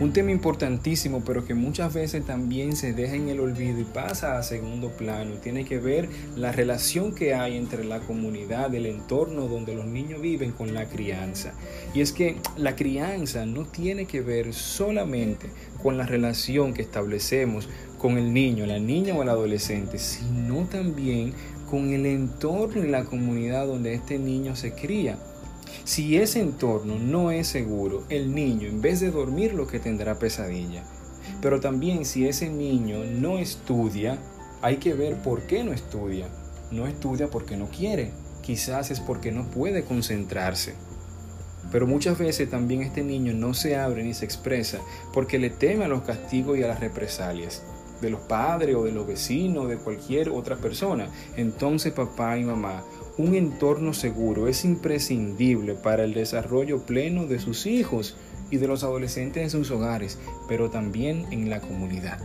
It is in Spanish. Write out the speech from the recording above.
Un tema importantísimo, pero que muchas veces también se deja en el olvido y pasa a segundo plano, tiene que ver la relación que hay entre la comunidad, el entorno donde los niños viven con la crianza. Y es que la crianza no tiene que ver solamente con la relación que establecemos con el niño, la niña o el adolescente, sino también con el entorno y la comunidad donde este niño se cría. Si ese entorno no es seguro, el niño en vez de dormir lo que tendrá pesadilla. Pero también si ese niño no estudia, hay que ver por qué no estudia. No estudia porque no quiere, quizás es porque no puede concentrarse. Pero muchas veces también este niño no se abre ni se expresa porque le teme a los castigos y a las represalias de los padres o de los vecinos, de cualquier otra persona. Entonces papá y mamá, un entorno seguro es imprescindible para el desarrollo pleno de sus hijos y de los adolescentes en sus hogares, pero también en la comunidad.